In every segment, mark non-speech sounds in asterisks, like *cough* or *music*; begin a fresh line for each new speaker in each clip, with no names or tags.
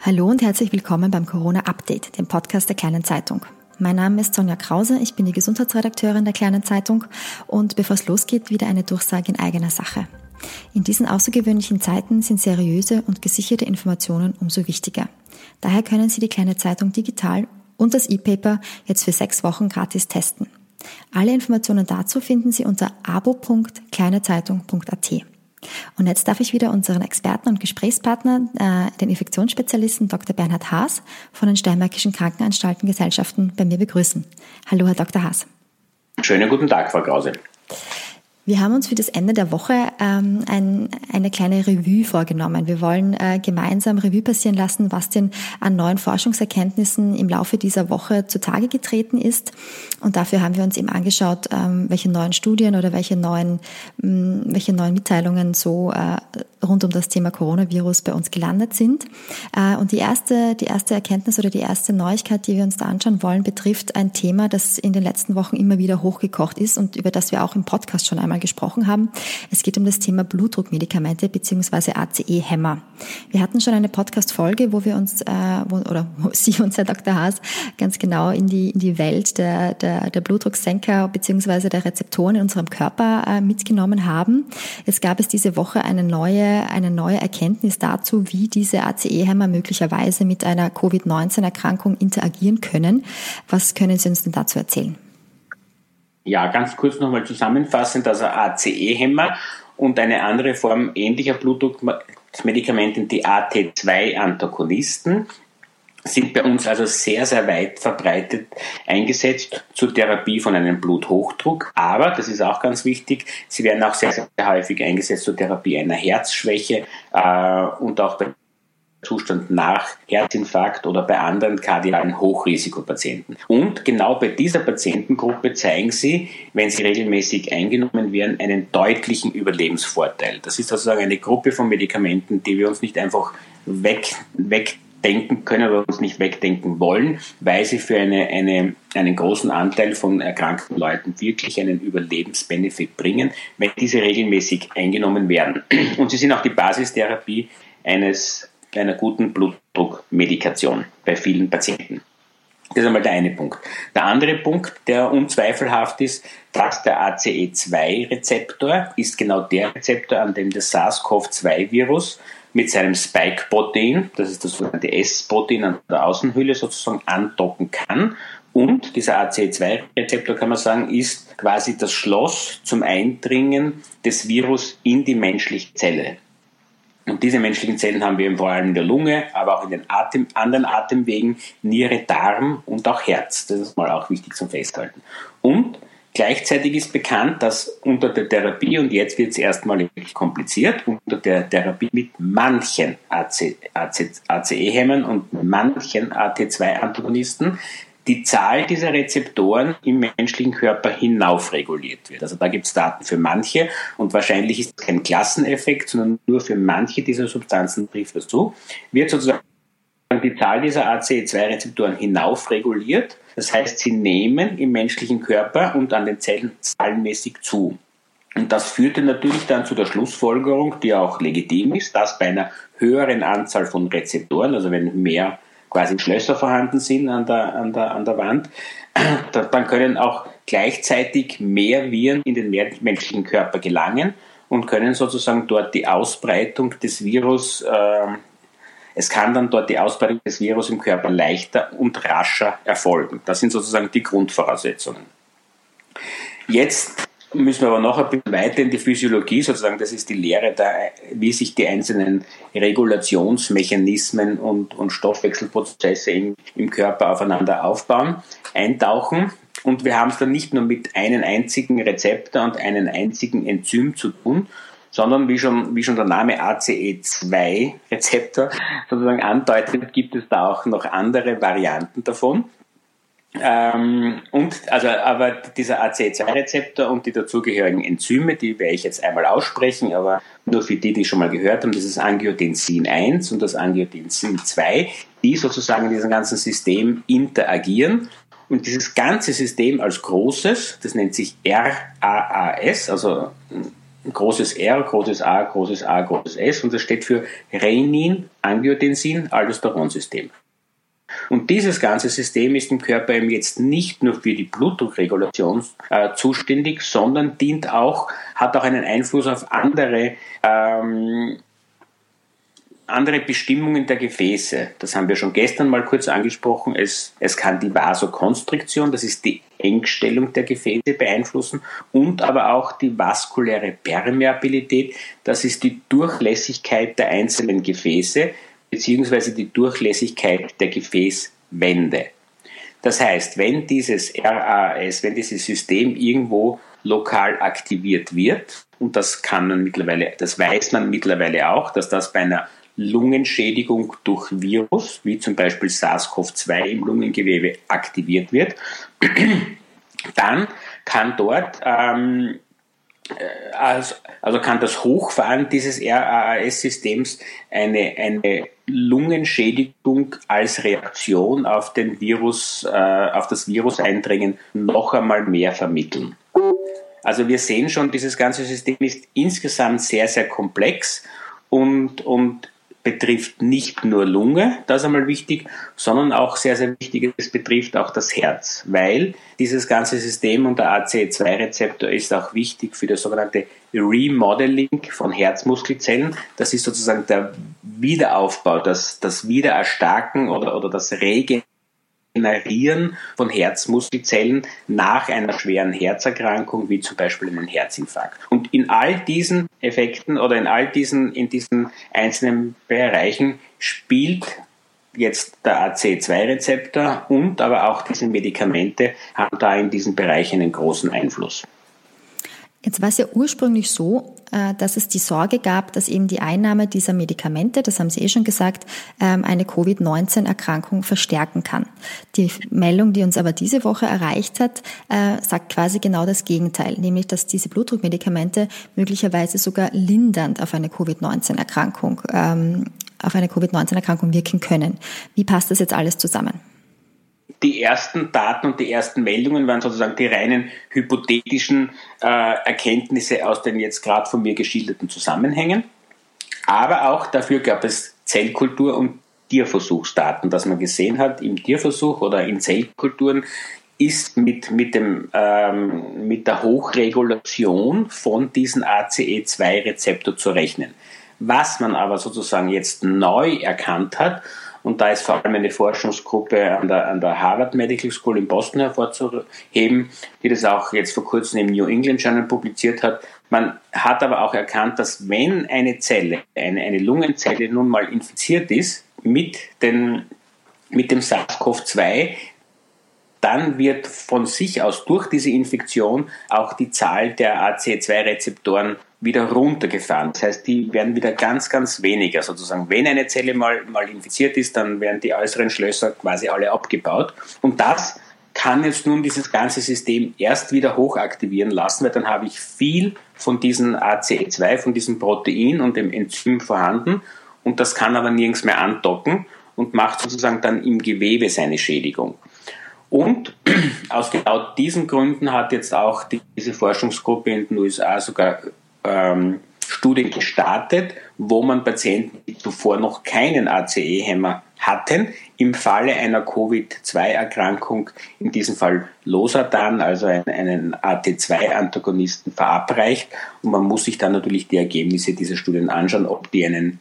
Hallo und herzlich willkommen beim Corona Update, dem Podcast der Kleinen Zeitung. Mein Name ist Sonja Krause, ich bin die Gesundheitsredakteurin der Kleinen Zeitung und bevor es losgeht, wieder eine Durchsage in eigener Sache. In diesen außergewöhnlichen Zeiten sind seriöse und gesicherte Informationen umso wichtiger. Daher können Sie die Kleine Zeitung digital und das E-Paper jetzt für sechs Wochen gratis testen. Alle Informationen dazu finden Sie unter abo.kleinezeitung.at. Und jetzt darf ich wieder unseren Experten und Gesprächspartner, äh, den Infektionsspezialisten Dr. Bernhard Haas von den Steinmärkischen Krankenanstaltengesellschaften bei mir begrüßen. Hallo, Herr Dr. Haas.
Schönen guten Tag, Frau Krause.
Wir haben uns für das Ende der Woche ähm, ein, eine kleine Revue vorgenommen. Wir wollen äh, gemeinsam Revue passieren lassen, was denn an neuen Forschungserkenntnissen im Laufe dieser Woche zutage getreten ist. Und dafür haben wir uns eben angeschaut, ähm, welche neuen Studien oder welche neuen, ähm, welche neuen Mitteilungen so äh, rund um das Thema Coronavirus bei uns gelandet sind. Äh, und die erste, die erste Erkenntnis oder die erste Neuigkeit, die wir uns da anschauen wollen, betrifft ein Thema, das in den letzten Wochen immer wieder hochgekocht ist und über das wir auch im Podcast schon einmal gesprochen haben. Es geht um das Thema Blutdruckmedikamente bzw. ACE-Hämmer. Wir hatten schon eine Podcast-Folge, wo wir uns, äh, wo, oder wo *laughs* Sie uns, Herr Dr. Haas, ganz genau in die, in die Welt der, der, der Blutdrucksenker bzw. der Rezeptoren in unserem Körper äh, mitgenommen haben. Es gab es diese Woche eine neue, eine neue Erkenntnis dazu, wie diese ACE-Hämmer möglicherweise mit einer Covid-19-Erkrankung interagieren können. Was können Sie uns denn dazu erzählen?
Ja, ganz kurz nochmal zusammenfassend, also ACE-Hämmer und eine andere Form ähnlicher Blutdruckmedikamente, die AT2-Antagonisten, sind bei uns also sehr, sehr weit verbreitet eingesetzt zur Therapie von einem Bluthochdruck. Aber, das ist auch ganz wichtig, sie werden auch sehr, sehr häufig eingesetzt zur Therapie einer Herzschwäche äh, und auch bei Zustand nach Herzinfarkt oder bei anderen kardialen Hochrisikopatienten. Und genau bei dieser Patientengruppe zeigen sie, wenn sie regelmäßig eingenommen werden, einen deutlichen Überlebensvorteil. Das ist sozusagen eine Gruppe von Medikamenten, die wir uns nicht einfach weg, wegdenken können oder uns nicht wegdenken wollen, weil sie für eine, eine, einen großen Anteil von erkrankten Leuten wirklich einen Überlebensbenefit bringen, wenn diese regelmäßig eingenommen werden. Und sie sind auch die Basistherapie eines einer guten Blutdruckmedikation bei vielen Patienten. Das ist einmal der eine Punkt. Der andere Punkt, der unzweifelhaft ist, dass der ACE2-Rezeptor ist genau der Rezeptor, an dem das SARS-CoV-2-Virus mit seinem Spike-Protein, das ist das sogenannte S-Protein an der Außenhülle sozusagen andocken kann. Und dieser ACE2-Rezeptor, kann man sagen, ist quasi das Schloss zum Eindringen des Virus in die menschliche Zelle. Und diese menschlichen Zellen haben wir vor allem in der Lunge, aber auch in den Atem, anderen Atemwegen, Niere, Darm und auch Herz. Das ist mal auch wichtig zum Festhalten. Und gleichzeitig ist bekannt, dass unter der Therapie, und jetzt wird es erstmal kompliziert, unter der Therapie mit manchen ACE-Hämmern und manchen AT2-Antagonisten die Zahl dieser Rezeptoren im menschlichen Körper hinaufreguliert wird. Also da gibt es Daten für manche und wahrscheinlich ist kein Klasseneffekt, sondern nur für manche dieser Substanzen trifft das zu, wird sozusagen die Zahl dieser ACE2-Rezeptoren hinaufreguliert. Das heißt, sie nehmen im menschlichen Körper und an den Zellen zahlenmäßig zu. Und das führte natürlich dann zu der Schlussfolgerung, die auch legitim ist, dass bei einer höheren Anzahl von Rezeptoren, also wenn mehr quasi Schlösser vorhanden sind an der, an der, an der Wand, *clears throat* dann können auch gleichzeitig mehr Viren in den menschlichen Körper gelangen und können sozusagen dort die Ausbreitung des Virus, äh, es kann dann dort die Ausbreitung des Virus im Körper leichter und rascher erfolgen. Das sind sozusagen die Grundvoraussetzungen. Jetzt müssen wir aber noch ein bisschen weiter in die Physiologie, sozusagen, das ist die Lehre, der, wie sich die einzelnen Regulationsmechanismen und, und Stoffwechselprozesse im, im Körper aufeinander aufbauen, eintauchen. Und wir haben es dann nicht nur mit einem einzigen Rezeptor und einem einzigen Enzym zu tun, sondern wie schon, wie schon der Name ACE2-Rezeptor sozusagen andeutet, gibt es da auch noch andere Varianten davon. Ähm, und also aber dieser ACE2-Rezeptor und die dazugehörigen Enzyme, die werde ich jetzt einmal aussprechen, aber nur für die, die schon mal gehört haben, das ist Angiotensin 1 und das Angiotensin 2, die sozusagen in diesem ganzen System interagieren. Und dieses ganze System als großes, das nennt sich RAAS, also großes R, großes A, großes A, großes S und das steht für Renin, Angiotensin, Aldosteronsystem. Und dieses ganze System ist im Körper eben jetzt nicht nur für die Blutdruckregulation äh, zuständig, sondern dient auch, hat auch einen Einfluss auf andere ähm, andere Bestimmungen der Gefäße. Das haben wir schon gestern mal kurz angesprochen. Es, es kann die Vasokonstriktion, das ist die Engstellung der Gefäße beeinflussen und aber auch die vaskuläre Permeabilität, das ist die Durchlässigkeit der einzelnen Gefäße beziehungsweise die Durchlässigkeit der Gefäßwände. Das heißt, wenn dieses RAS, wenn dieses System irgendwo lokal aktiviert wird, und das kann man mittlerweile, das weiß man mittlerweile auch, dass das bei einer Lungenschädigung durch Virus, wie zum Beispiel SARS-CoV-2 im Lungengewebe aktiviert wird, *clears throat* dann kann dort ähm, äh, also, also kann das Hochfahren dieses RAAS-Systems eine, eine Lungenschädigung als Reaktion auf den Virus, äh, auf das Viruseindringen noch einmal mehr vermitteln. Also wir sehen schon, dieses ganze System ist insgesamt sehr, sehr komplex und, und betrifft nicht nur Lunge, das ist einmal wichtig, sondern auch sehr, sehr wichtig, es betrifft auch das Herz, weil dieses ganze System und der ACE2-Rezeptor ist auch wichtig für das sogenannte Remodeling von Herzmuskelzellen. Das ist sozusagen der Wiederaufbau, das, das Wiedererstarken oder, oder das Regen Generieren von Herzmuskelzellen nach einer schweren Herzerkrankung, wie zum Beispiel einem Herzinfarkt. Und in all diesen Effekten oder in all diesen, in diesen einzelnen Bereichen spielt jetzt der AC2-Rezeptor und aber auch diese Medikamente haben da in diesem Bereich einen großen Einfluss.
Jetzt war es ja ursprünglich so, äh, dass es die Sorge gab, dass eben die Einnahme dieser Medikamente, das haben Sie eh schon gesagt, ähm, eine Covid-19-Erkrankung verstärken kann. Die Meldung, die uns aber diese Woche erreicht hat, äh, sagt quasi genau das Gegenteil, nämlich dass diese Blutdruckmedikamente möglicherweise sogar lindernd auf eine Covid-19-Erkrankung ähm, auf eine Covid-19-Erkrankung wirken können. Wie passt das jetzt alles zusammen?
Die ersten Daten und die ersten Meldungen waren sozusagen die reinen hypothetischen äh, Erkenntnisse aus den jetzt gerade von mir geschilderten Zusammenhängen. Aber auch dafür gab es Zellkultur- und Tierversuchsdaten, dass man gesehen hat, im Tierversuch oder in Zellkulturen ist mit, mit, dem, ähm, mit der Hochregulation von diesen ACE2-Rezeptor zu rechnen. Was man aber sozusagen jetzt neu erkannt hat, und da ist vor allem eine Forschungsgruppe an der, an der Harvard Medical School in Boston hervorzuheben, die das auch jetzt vor kurzem im New England Journal publiziert hat. Man hat aber auch erkannt, dass wenn eine Zelle, eine, eine Lungenzelle nun mal infiziert ist mit, den, mit dem SARS-CoV-2, dann wird von sich aus durch diese Infektion auch die Zahl der AC2-Rezeptoren wieder runtergefahren. Das heißt, die werden wieder ganz, ganz weniger sozusagen. Wenn eine Zelle mal, mal infiziert ist, dann werden die äußeren Schlösser quasi alle abgebaut. Und das kann jetzt nun dieses ganze System erst wieder hochaktivieren lassen, weil dann habe ich viel von diesem ACE2, von diesem Protein und dem Enzym vorhanden und das kann aber nirgends mehr andocken und macht sozusagen dann im Gewebe seine Schädigung. Und *clears throat* aus genau diesen Gründen hat jetzt auch diese Forschungsgruppe in den USA sogar ähm, Studien gestartet, wo man Patienten, die zuvor noch keinen ACE-Hämmer hatten, im Falle einer Covid-2-Erkrankung, in diesem Fall Losartan, also einen AT2-Antagonisten, verabreicht. Und man muss sich dann natürlich die Ergebnisse dieser Studien anschauen, ob die einen,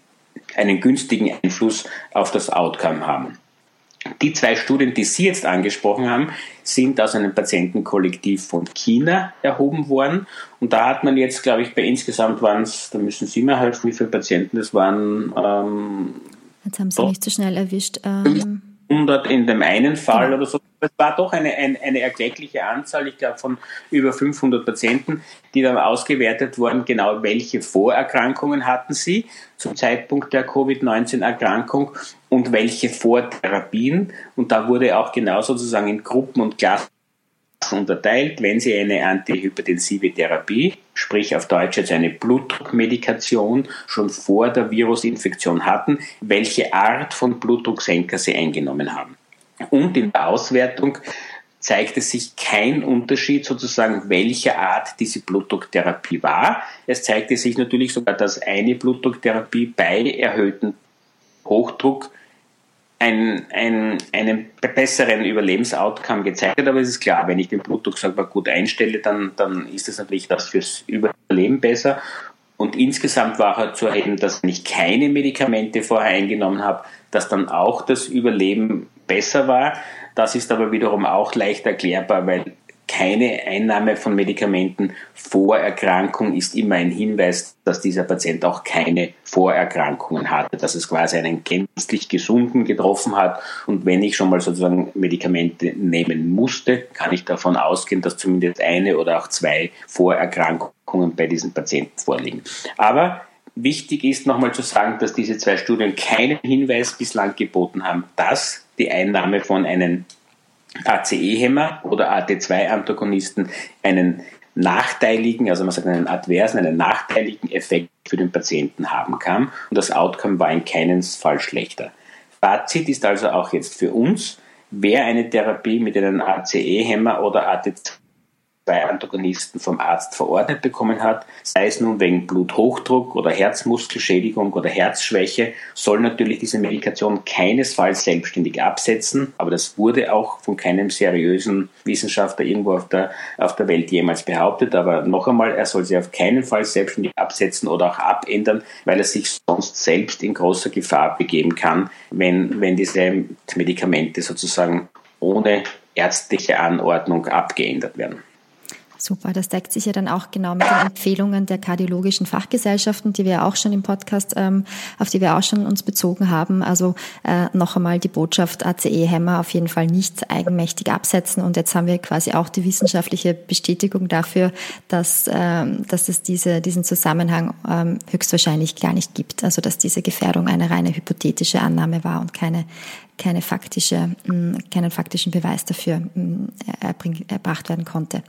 einen günstigen Einfluss auf das Outcome haben. Die zwei Studien, die Sie jetzt angesprochen haben, sind aus einem Patientenkollektiv von China erhoben worden. Und da hat man jetzt, glaube ich, bei insgesamt waren es, da müssen Sie mir helfen, wie viele Patienten das waren. Ähm,
jetzt haben Sie mich zu schnell erwischt. Ähm
100 in dem einen Fall genau. oder so. Es war doch eine, eine, eine erkleckliche Anzahl, ich glaube von über 500 Patienten, die dann ausgewertet wurden, genau welche Vorerkrankungen hatten sie zum Zeitpunkt der Covid-19-Erkrankung und welche Vortherapien. Und da wurde auch genau sozusagen in Gruppen und Klassen unterteilt, wenn Sie eine antihypertensive Therapie, sprich auf Deutsch jetzt eine Blutdruckmedikation, schon vor der Virusinfektion hatten, welche Art von Blutdrucksenker Sie eingenommen haben. Und in der Auswertung zeigte sich kein Unterschied sozusagen, welcher Art diese Blutdrucktherapie war. Es zeigte sich natürlich sogar, dass eine Blutdrucktherapie bei erhöhtem Hochdruck ein, ein, einen besseren Überlebensoutcome gezeigt hat. Aber es ist klar, wenn ich den Blutdruck sag mal, gut einstelle, dann, dann ist es natürlich das fürs Überleben besser. Und insgesamt war halt zu erheben, dass wenn ich keine Medikamente vorher eingenommen habe, dass dann auch das Überleben besser war. Das ist aber wiederum auch leicht erklärbar, weil keine Einnahme von Medikamenten vor Erkrankung ist immer ein Hinweis, dass dieser Patient auch keine Vorerkrankungen hatte, dass es quasi einen gänzlich gesunden getroffen hat. Und wenn ich schon mal sozusagen Medikamente nehmen musste, kann ich davon ausgehen, dass zumindest eine oder auch zwei Vorerkrankungen bei diesen Patienten vorliegen. Aber wichtig ist nochmal zu sagen, dass diese zwei Studien keinen Hinweis bislang geboten haben, dass die Einnahme von einem ACE-Hämmer oder AT2-Antagonisten einen nachteiligen, also man sagt einen adversen, einen nachteiligen Effekt für den Patienten haben kann. Und das Outcome war in keinem Fall schlechter. Fazit ist also auch jetzt für uns, wer eine Therapie mit einem ACE-Hämmer oder AT2 zwei Antagonisten vom Arzt verordnet bekommen hat, sei es nun wegen Bluthochdruck oder Herzmuskelschädigung oder Herzschwäche, soll natürlich diese Medikation keinesfalls selbstständig absetzen, aber das wurde auch von keinem seriösen Wissenschaftler irgendwo auf der, auf der Welt jemals behauptet. Aber noch einmal, er soll sie auf keinen Fall selbstständig absetzen oder auch abändern, weil er sich sonst selbst in großer Gefahr begeben kann, wenn, wenn diese Medikamente sozusagen ohne ärztliche Anordnung abgeändert werden.
Super, das deckt sich ja dann auch genau mit den Empfehlungen der kardiologischen Fachgesellschaften, die wir auch schon im Podcast, ähm, auf die wir auch schon uns bezogen haben. Also äh, noch einmal die Botschaft ACE-Hämmer auf jeden Fall nicht eigenmächtig absetzen. Und jetzt haben wir quasi auch die wissenschaftliche Bestätigung dafür, dass, ähm, dass es diese, diesen Zusammenhang ähm, höchstwahrscheinlich gar nicht gibt. Also dass diese Gefährdung eine reine hypothetische Annahme war und keine keine faktische, mh, keinen faktischen Beweis dafür mh, erbracht werden konnte.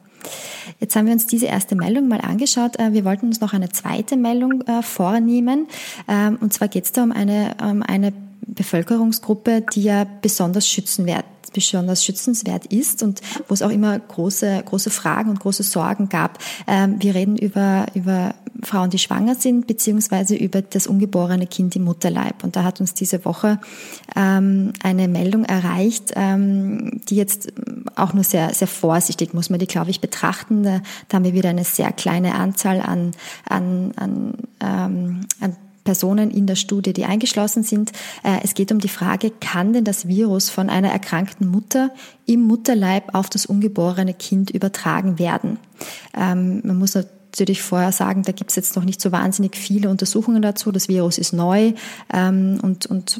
Jetzt haben wir uns diese erste Meldung mal angeschaut. Äh, wir wollten uns noch eine zweite Meldung äh, vornehmen. Ähm, und zwar geht es da um eine, um eine Bevölkerungsgruppe, die ja besonders schützenwert besonders schützenswert ist und wo es auch immer große, große Fragen und große Sorgen gab. Ähm, wir reden über, über Frauen, die schwanger sind, beziehungsweise über das ungeborene Kind im Mutterleib. Und da hat uns diese Woche ähm, eine Meldung erreicht, ähm, die jetzt auch nur sehr, sehr vorsichtig muss man die, glaube ich, betrachten. Da, haben wir wieder eine sehr kleine Anzahl an, an, an, an Personen in der Studie, die eingeschlossen sind. Äh, es geht um die Frage, kann denn das Virus von einer erkrankten Mutter im Mutterleib auf das ungeborene Kind übertragen werden? Ähm, man muss natürlich vorher sagen, da gibt es jetzt noch nicht so wahnsinnig viele Untersuchungen dazu. Das Virus ist neu ähm, und, und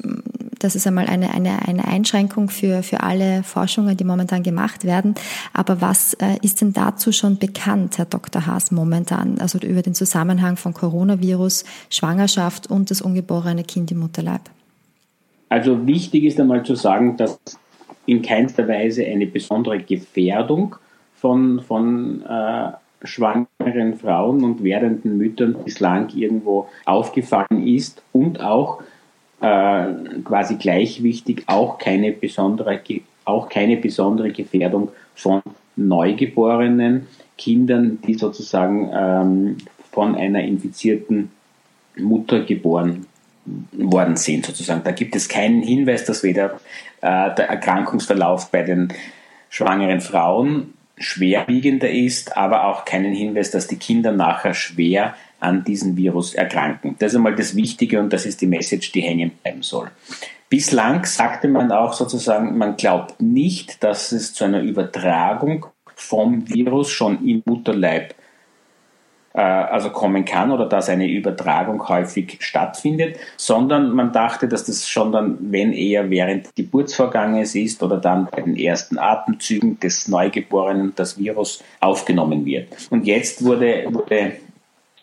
das ist einmal eine, eine, eine Einschränkung für, für alle Forschungen, die momentan gemacht werden. Aber was äh, ist denn dazu schon bekannt, Herr Dr. Haas, momentan? Also über den Zusammenhang von Coronavirus, Schwangerschaft und das ungeborene Kind im Mutterleib?
Also wichtig ist einmal zu sagen, dass in keinster Weise eine besondere Gefährdung von, von äh, schwangeren Frauen und werdenden Müttern bislang irgendwo aufgefallen ist und auch äh, quasi gleich wichtig auch keine besondere auch keine besondere Gefährdung von neugeborenen Kindern, die sozusagen ähm, von einer infizierten Mutter geboren worden sind, sozusagen. Da gibt es keinen Hinweis, dass weder äh, der Erkrankungsverlauf bei den schwangeren Frauen schwerwiegender ist, aber auch keinen Hinweis, dass die Kinder nachher schwer an diesem Virus erkranken. Das ist einmal das Wichtige und das ist die Message, die hängen bleiben soll. Bislang sagte man auch sozusagen, man glaubt nicht, dass es zu einer Übertragung vom Virus schon im Mutterleib äh, also kommen kann oder dass eine Übertragung häufig stattfindet, sondern man dachte, dass das schon dann, wenn eher während Geburtsvorganges ist oder dann bei den ersten Atemzügen des Neugeborenen das Virus aufgenommen wird. Und jetzt wurde, wurde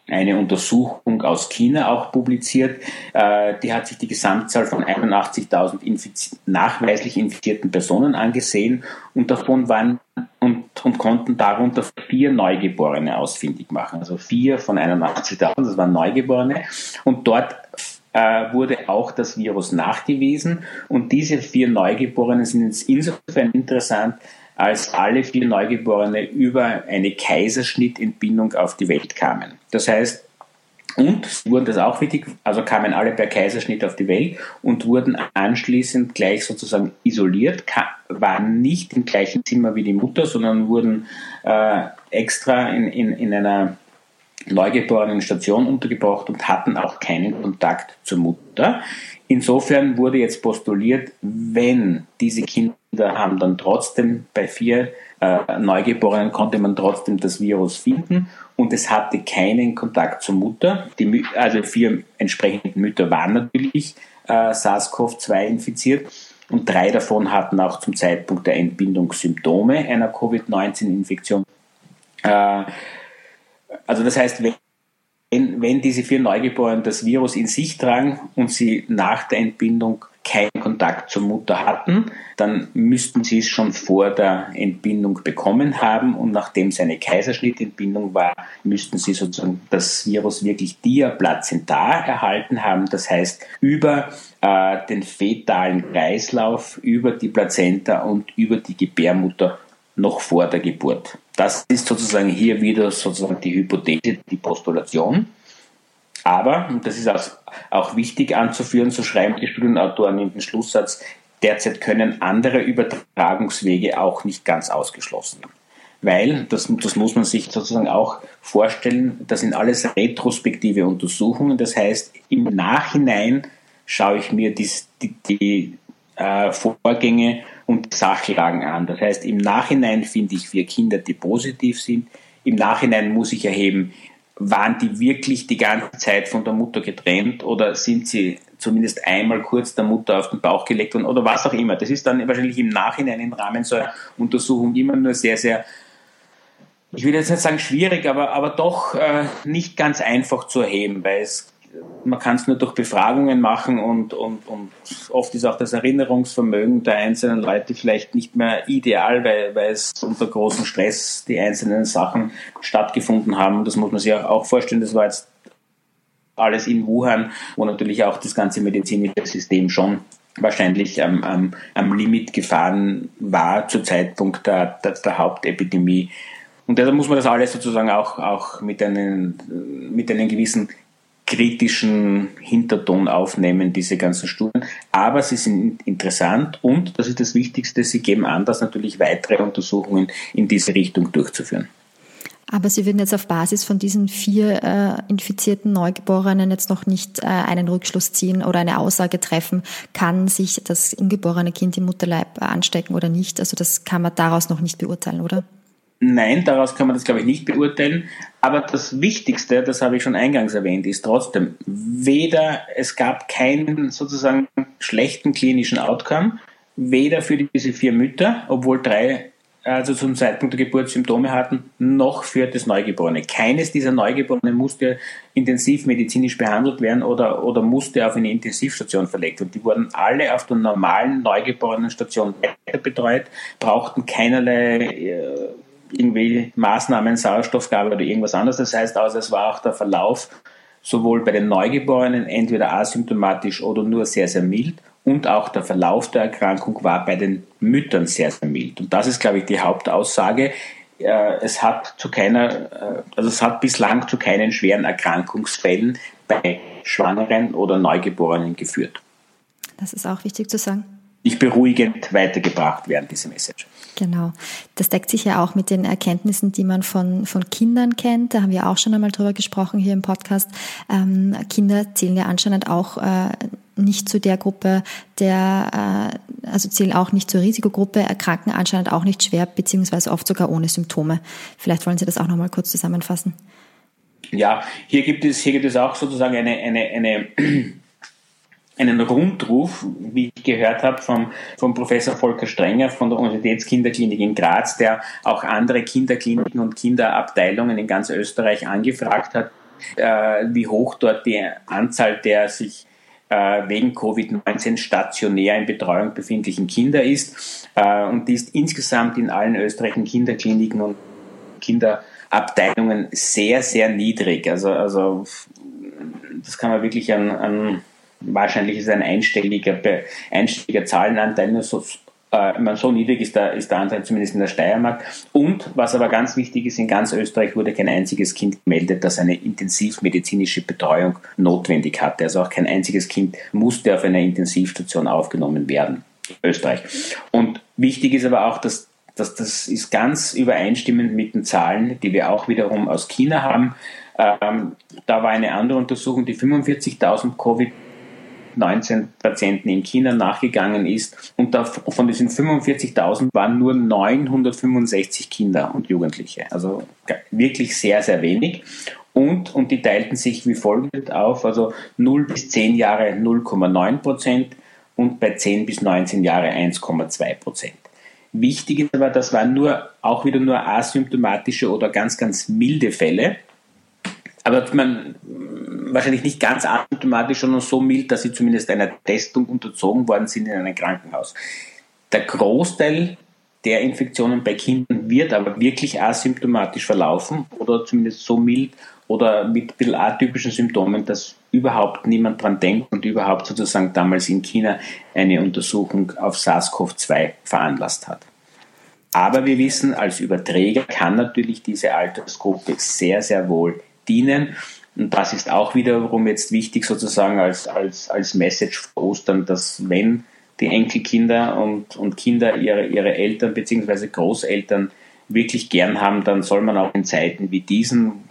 eine Untersuchung aus China auch publiziert. Äh, die hat sich die Gesamtzahl von 81.000 infiz nachweislich infizierten Personen angesehen und davon waren und, und konnten darunter vier Neugeborene ausfindig machen. Also vier von 81.000, das waren Neugeborene. Und dort äh, wurde auch das Virus nachgewiesen. Und diese vier Neugeborenen sind insofern interessant, als alle vier Neugeborene über eine Kaiserschnittentbindung auf die Welt kamen. Das heißt, und wurden das auch wichtig, also kamen alle per Kaiserschnitt auf die Welt und wurden anschließend gleich sozusagen isoliert, waren nicht im gleichen Zimmer wie die Mutter, sondern wurden äh, extra in, in, in einer neugeborenen Station untergebracht und hatten auch keinen Kontakt zur Mutter. Insofern wurde jetzt postuliert, wenn diese Kinder haben dann trotzdem bei vier äh, Neugeborenen konnte man trotzdem das Virus finden und es hatte keinen Kontakt zur Mutter. Die, also vier entsprechenden Mütter waren natürlich äh, SARS-CoV-2 infiziert und drei davon hatten auch zum Zeitpunkt der Entbindung Symptome einer Covid-19-Infektion. Äh, also das heißt, wenn wenn, diese vier Neugeborenen das Virus in sich tragen und sie nach der Entbindung keinen Kontakt zur Mutter hatten, dann müssten sie es schon vor der Entbindung bekommen haben und nachdem es eine Kaiserschnittentbindung war, müssten sie sozusagen das Virus wirklich diaplazentar erhalten haben, das heißt über äh, den fetalen Kreislauf, über die Plazenta und über die Gebärmutter noch vor der Geburt. Das ist sozusagen hier wieder sozusagen die Hypothese, die Postulation. Aber, und das ist auch wichtig anzuführen, so schreiben die Studienautoren in den Schlusssatz, derzeit können andere Übertragungswege auch nicht ganz ausgeschlossen werden. Weil, das, das muss man sich sozusagen auch vorstellen, das sind alles retrospektive Untersuchungen. Das heißt, im Nachhinein schaue ich mir die, die, die äh, Vorgänge und Sachlagen an. Das heißt, im Nachhinein finde ich vier Kinder, die positiv sind. Im Nachhinein muss ich erheben, waren die wirklich die ganze Zeit von der Mutter getrennt oder sind sie zumindest einmal kurz der Mutter auf den Bauch gelegt worden oder was auch immer. Das ist dann wahrscheinlich im Nachhinein im Rahmen so einer Untersuchung immer nur sehr, sehr, ich will jetzt nicht sagen schwierig, aber, aber doch äh, nicht ganz einfach zu erheben, weil es man kann es nur durch Befragungen machen und, und, und oft ist auch das Erinnerungsvermögen der einzelnen Leute vielleicht nicht mehr ideal, weil, weil es unter großem Stress die einzelnen Sachen stattgefunden haben. Das muss man sich auch vorstellen. Das war jetzt alles in Wuhan, wo natürlich auch das ganze medizinische System schon wahrscheinlich am, am, am Limit gefahren war zu Zeitpunkt der, der, der Hauptepidemie. Und deshalb muss man das alles sozusagen auch, auch mit, einem, mit einem gewissen kritischen Hinterton aufnehmen, diese ganzen Studien. Aber sie sind interessant und, das ist das Wichtigste, sie geben an, dass natürlich weitere Untersuchungen in diese Richtung durchzuführen.
Aber Sie würden jetzt auf Basis von diesen vier äh, infizierten Neugeborenen jetzt noch nicht äh, einen Rückschluss ziehen oder eine Aussage treffen, kann sich das ungeborene Kind im Mutterleib anstecken oder nicht. Also das kann man daraus noch nicht beurteilen, oder?
Nein, daraus kann man das, glaube ich, nicht beurteilen. Aber das Wichtigste, das habe ich schon eingangs erwähnt, ist trotzdem, weder, es gab keinen sozusagen schlechten klinischen Outcome, weder für diese vier Mütter, obwohl drei also zum Zeitpunkt der Geburt Symptome hatten, noch für das Neugeborene. Keines dieser Neugeborenen musste intensiv medizinisch behandelt werden oder, oder musste auf eine Intensivstation verlegt werden. Die wurden alle auf der normalen Neugeborenenstation weiter betreut, brauchten keinerlei äh, irgendwie Maßnahmen, Sauerstoffgabe oder irgendwas anderes. Das heißt also, es war auch der Verlauf sowohl bei den Neugeborenen entweder asymptomatisch oder nur sehr, sehr mild und auch der Verlauf der Erkrankung war bei den Müttern sehr, sehr mild. Und das ist, glaube ich, die Hauptaussage. Es hat zu keiner, äh, also es hat bislang zu keinen schweren Erkrankungsfällen bei Schwangeren oder Neugeborenen geführt.
Das ist auch wichtig zu sagen
nicht beruhigend weitergebracht werden, diese Message.
Genau. Das deckt sich ja auch mit den Erkenntnissen, die man von, von Kindern kennt. Da haben wir auch schon einmal drüber gesprochen hier im Podcast. Ähm, Kinder zählen ja anscheinend auch äh, nicht zu der Gruppe der, äh, also zählen auch nicht zur Risikogruppe, erkranken anscheinend auch nicht schwer, beziehungsweise oft sogar ohne Symptome. Vielleicht wollen Sie das auch nochmal kurz zusammenfassen.
Ja, hier gibt es, hier gibt es auch sozusagen eine, eine, eine einen Rundruf, wie ich gehört habe, vom, vom Professor Volker Strenger von der Universitätskinderklinik in Graz, der auch andere Kinderkliniken und Kinderabteilungen in ganz Österreich angefragt hat, äh, wie hoch dort die Anzahl der sich äh, wegen Covid-19 stationär in Betreuung befindlichen Kinder ist. Äh, und die ist insgesamt in allen österreichischen Kinderkliniken und Kinderabteilungen sehr, sehr niedrig. Also, also das kann man wirklich an, an wahrscheinlich ist ein einstelliger, einstelliger Zahlenanteil, nur so, äh, so niedrig ist der, ist der Anteil zumindest in der Steiermark. Und was aber ganz wichtig ist, in ganz Österreich wurde kein einziges Kind gemeldet, das eine intensivmedizinische Betreuung notwendig hatte. Also auch kein einziges Kind musste auf einer Intensivstation aufgenommen werden. Österreich. Und wichtig ist aber auch, dass dass das ist ganz übereinstimmend mit den Zahlen, die wir auch wiederum aus China haben. Ähm, da war eine andere Untersuchung, die 45.000 Covid 19 Patienten in China nachgegangen ist. Und von diesen 45.000 waren nur 965 Kinder und Jugendliche. Also wirklich sehr, sehr wenig. Und, und die teilten sich wie folgt auf, also 0 bis 10 Jahre 0,9 Prozent und bei 10 bis 19 Jahre 1,2 Prozent. Wichtig ist aber, das waren nur, auch wieder nur asymptomatische oder ganz, ganz milde Fälle. Aber man, wahrscheinlich nicht ganz asymptomatisch, sondern so mild, dass sie zumindest einer Testung unterzogen worden sind in einem Krankenhaus. Der Großteil der Infektionen bei Kindern wird aber wirklich asymptomatisch verlaufen oder zumindest so mild oder mit ein bisschen atypischen Symptomen, dass überhaupt niemand dran denkt und überhaupt sozusagen damals in China eine Untersuchung auf SARS-CoV-2 veranlasst hat. Aber wir wissen, als Überträger kann natürlich diese Altersgruppe sehr, sehr wohl dienen. Und das ist auch wiederum jetzt wichtig sozusagen als, als, als Message für Ostern, dass wenn die Enkelkinder und, und Kinder ihre, ihre Eltern bzw. Großeltern wirklich gern haben, dann soll man auch in Zeiten wie diesen,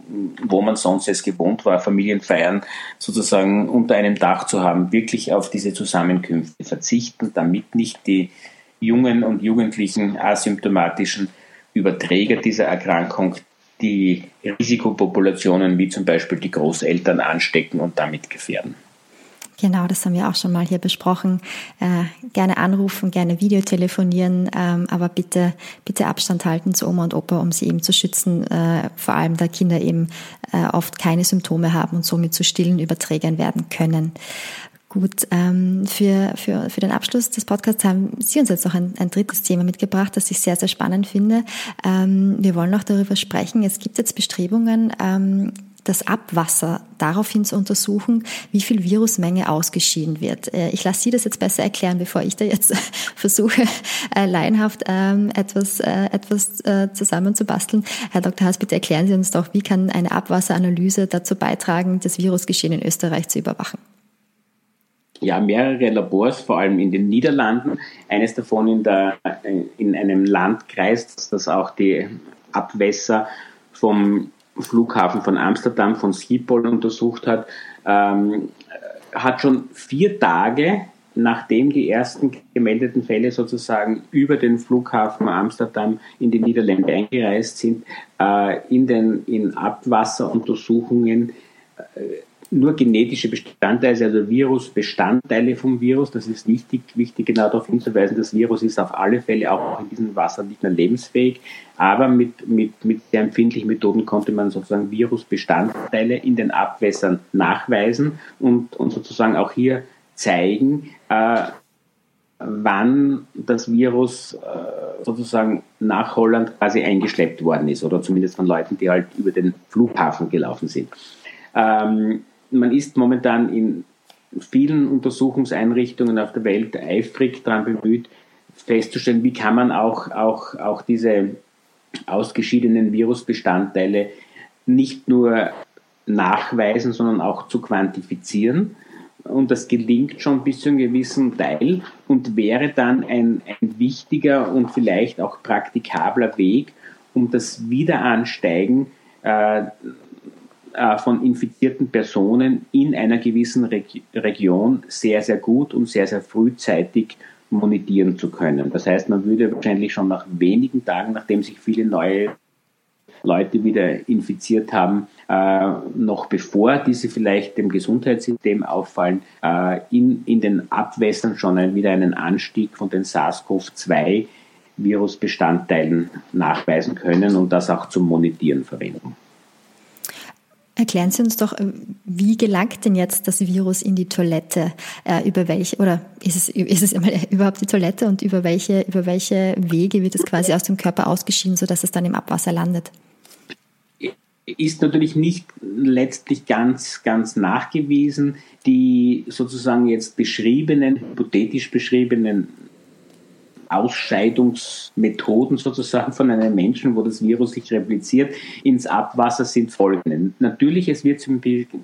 wo man sonst es gewohnt war, Familienfeiern sozusagen unter einem Dach zu haben, wirklich auf diese Zusammenkünfte verzichten, damit nicht die jungen und jugendlichen asymptomatischen Überträger dieser Erkrankung die Risikopopulationen wie zum Beispiel die Großeltern anstecken und damit gefährden.
Genau, das haben wir auch schon mal hier besprochen. Äh, gerne anrufen, gerne Videotelefonieren, ähm, aber bitte, bitte Abstand halten zu Oma und Opa, um sie eben zu schützen, äh, vor allem da Kinder eben äh, oft keine Symptome haben und somit zu stillen Überträgern werden können. Gut, ähm, für, für, für den Abschluss des Podcasts haben Sie uns jetzt noch ein, ein drittes Thema mitgebracht, das ich sehr, sehr spannend finde. Ähm, wir wollen noch darüber sprechen. Es gibt jetzt Bestrebungen, ähm, das Abwasser daraufhin zu untersuchen, wie viel Virusmenge ausgeschieden wird. Äh, ich lasse Sie das jetzt besser erklären, bevor ich da jetzt *laughs* versuche, äh, laienhaft ähm, etwas, äh, etwas äh, zusammenzubasteln. Herr Dr. Haas, bitte erklären Sie uns doch, wie kann eine Abwasseranalyse dazu beitragen, das Virusgeschehen in Österreich zu überwachen?
Ja, mehrere Labors, vor allem in den Niederlanden. Eines davon in, der, in einem Landkreis, das auch die Abwässer vom Flughafen von Amsterdam, von Schiphol untersucht hat, ähm, hat schon vier Tage nachdem die ersten gemeldeten Fälle sozusagen über den Flughafen Amsterdam in die Niederlande eingereist sind, äh, in den in Abwasseruntersuchungen äh, nur genetische Bestandteile, also Virusbestandteile vom Virus. Das ist wichtig, wichtig genau darauf hinzuweisen, das Virus ist auf alle Fälle auch in diesem Wasser nicht mehr lebensfähig. Aber mit, mit, mit sehr empfindlichen Methoden konnte man sozusagen Virusbestandteile in den Abwässern nachweisen und, und sozusagen auch hier zeigen, äh, wann das Virus äh, sozusagen nach Holland quasi eingeschleppt worden ist oder zumindest von Leuten, die halt über den Flughafen gelaufen sind. Ähm, man ist momentan in vielen Untersuchungseinrichtungen auf der Welt eifrig daran bemüht, festzustellen, wie kann man auch, auch, auch diese ausgeschiedenen Virusbestandteile nicht nur nachweisen, sondern auch zu quantifizieren. Und das gelingt schon bis zu einem gewissen Teil und wäre dann ein, ein wichtiger und vielleicht auch praktikabler Weg, um das Wiederansteigen äh, äh, von infizierten Personen in einer gewissen Reg Region sehr, sehr gut und sehr, sehr frühzeitig monitieren zu können. Das heißt, man würde wahrscheinlich schon nach wenigen Tagen, nachdem sich viele neue Leute wieder infiziert haben, äh, noch bevor diese vielleicht dem Gesundheitssystem auffallen, äh, in, in den Abwässern schon ein, wieder einen Anstieg von den SARS-CoV-2 Virusbestandteilen nachweisen können und das auch zum Monitieren verwenden.
Erklären Sie uns doch, äh, wie gelangt denn jetzt das Virus in die Toilette? Äh, über welche, oder ist es, ist es *laughs* überhaupt die Toilette und über welche, über welche Wege wird es quasi aus dem Körper ausgeschieden, sodass es dann im Abwasser landet?
Ist natürlich nicht letztlich ganz, ganz nachgewiesen. Die sozusagen jetzt beschriebenen, hypothetisch beschriebenen Ausscheidungsmethoden sozusagen von einem Menschen, wo das Virus sich repliziert, ins Abwasser sind folgende. Natürlich, es wird zu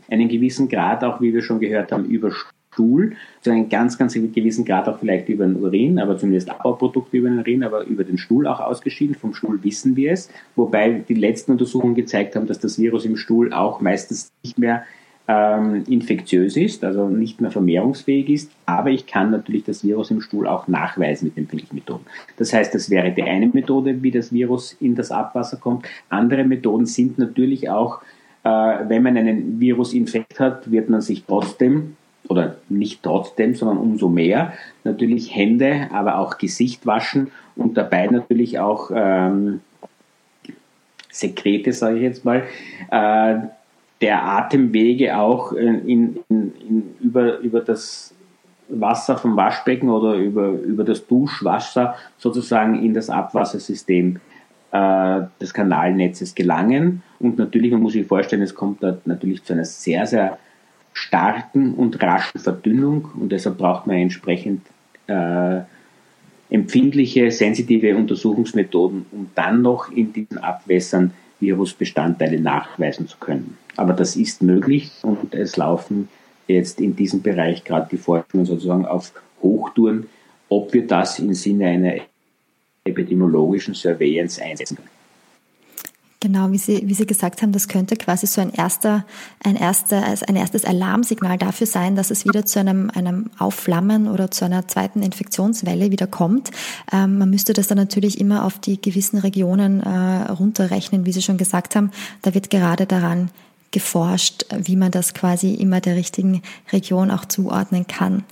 einem gewissen Grad auch, wie wir schon gehört haben, über Stuhl, zu einem ganz, ganz gewissen Grad auch vielleicht über den Urin, aber zumindest Abbauprodukte über den Urin, aber über den Stuhl auch ausgeschieden. Vom Stuhl wissen wir es. Wobei die letzten Untersuchungen gezeigt haben, dass das Virus im Stuhl auch meistens nicht mehr ähm, infektiös ist, also nicht mehr vermehrungsfähig ist, aber ich kann natürlich das Virus im Stuhl auch nachweisen mit den Pilchmethoden. Das heißt, das wäre die eine Methode, wie das Virus in das Abwasser kommt. Andere Methoden sind natürlich auch, äh, wenn man einen Virusinfekt hat, wird man sich trotzdem oder nicht trotzdem, sondern umso mehr natürlich Hände, aber auch Gesicht waschen und dabei natürlich auch ähm, Sekrete, sage ich jetzt mal, äh, der Atemwege auch in, in, in, über, über das Wasser vom Waschbecken oder über, über das Duschwasser sozusagen in das Abwassersystem äh, des Kanalnetzes gelangen. Und natürlich, man muss sich vorstellen, es kommt da natürlich zu einer sehr, sehr starken und raschen Verdünnung und deshalb braucht man entsprechend äh, empfindliche, sensitive Untersuchungsmethoden, um dann noch in diesen Abwässern Virusbestandteile nachweisen zu können. Aber das ist möglich und es laufen jetzt in diesem Bereich gerade die Forschungen sozusagen auf Hochtouren, ob wir das im Sinne einer epidemiologischen Surveillance einsetzen können.
Genau, wie Sie, wie Sie gesagt haben, das könnte quasi so ein erster, ein erster, ein erstes Alarmsignal dafür sein, dass es wieder zu einem, einem Aufflammen oder zu einer zweiten Infektionswelle wieder kommt. Ähm, man müsste das dann natürlich immer auf die gewissen Regionen äh, runterrechnen, wie Sie schon gesagt haben. Da wird gerade daran geforscht, wie man das quasi immer der richtigen Region auch zuordnen kann.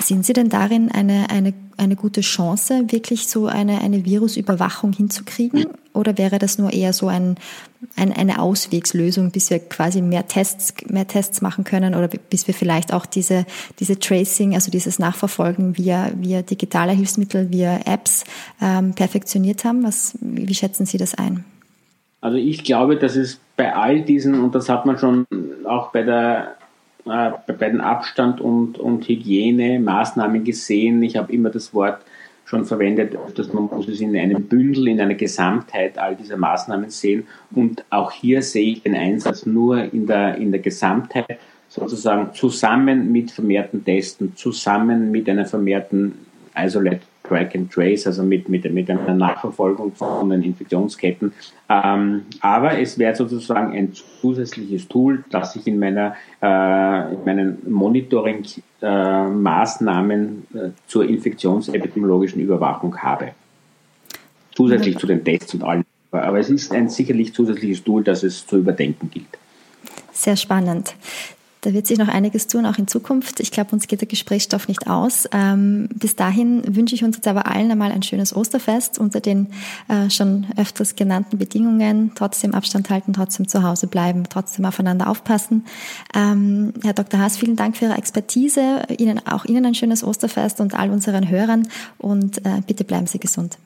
Sehen Sie denn darin eine, eine, eine gute Chance, wirklich so eine, eine Virusüberwachung hinzukriegen? Oder wäre das nur eher so ein, ein, eine Auswegslösung, bis wir quasi mehr Tests, mehr Tests machen können oder bis wir vielleicht auch diese, diese Tracing, also dieses Nachverfolgen via, via digitaler Hilfsmittel, via Apps ähm, perfektioniert haben? Was, wie schätzen Sie das ein?
Also ich glaube, dass es bei all diesen, und das hat man schon auch bei der äh, bei den Abstand- und, und Hygienemaßnahmen gesehen. Ich habe immer das Wort schon verwendet, dass man muss es in einem Bündel, in einer Gesamtheit all dieser Maßnahmen sehen. Und auch hier sehe ich den Einsatz nur in der, in der Gesamtheit, sozusagen zusammen mit vermehrten Testen, zusammen mit einer vermehrten Isolate Track and Trace, also mit, mit, mit einer Nachverfolgung von den Infektionsketten. Ähm, aber es wäre sozusagen ein zusätzliches Tool, das ich in, meiner, äh, in meinen Monitoring-Maßnahmen äh, äh, zur infektionsepidemiologischen Überwachung habe. Zusätzlich zu den Tests und allem. Aber es ist ein sicherlich zusätzliches Tool, das es zu überdenken gilt.
Sehr spannend. Da wird sich noch einiges tun, auch in Zukunft. Ich glaube, uns geht der Gesprächsstoff nicht aus. Ähm, bis dahin wünsche ich uns jetzt aber allen einmal ein schönes Osterfest unter den äh, schon öfters genannten Bedingungen. Trotzdem Abstand halten, trotzdem zu Hause bleiben, trotzdem aufeinander aufpassen. Ähm, Herr Dr. Haas, vielen Dank für Ihre Expertise. Ihnen, auch Ihnen ein schönes Osterfest und all unseren Hörern. Und äh, bitte bleiben Sie gesund.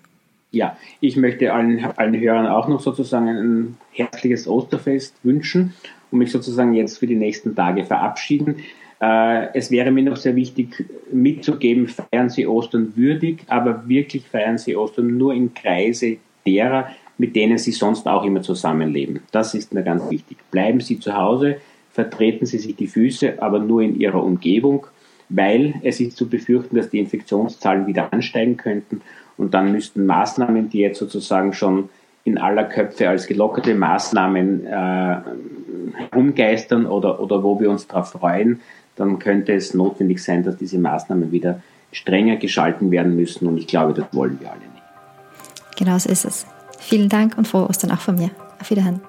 Ja, ich möchte allen, allen Hörern auch noch sozusagen ein herzliches Osterfest wünschen und mich sozusagen jetzt für die nächsten Tage verabschieden. Äh, es wäre mir noch sehr wichtig mitzugeben, feiern Sie Ostern würdig, aber wirklich feiern Sie Ostern nur im Kreise derer, mit denen Sie sonst auch immer zusammenleben. Das ist mir ganz wichtig. Bleiben Sie zu Hause, vertreten Sie sich die Füße, aber nur in Ihrer Umgebung, weil es ist zu befürchten, dass die Infektionszahlen wieder ansteigen könnten und dann müssten Maßnahmen, die jetzt sozusagen schon in aller Köpfe als gelockerte Maßnahmen äh, herumgeistern oder, oder wo wir uns darauf freuen, dann könnte es notwendig sein, dass diese Maßnahmen wieder strenger geschalten werden müssen. Und ich glaube, das wollen wir alle nicht.
Genau so ist es. Vielen Dank und frohe Ostern auch von mir. Auf Wiederhören.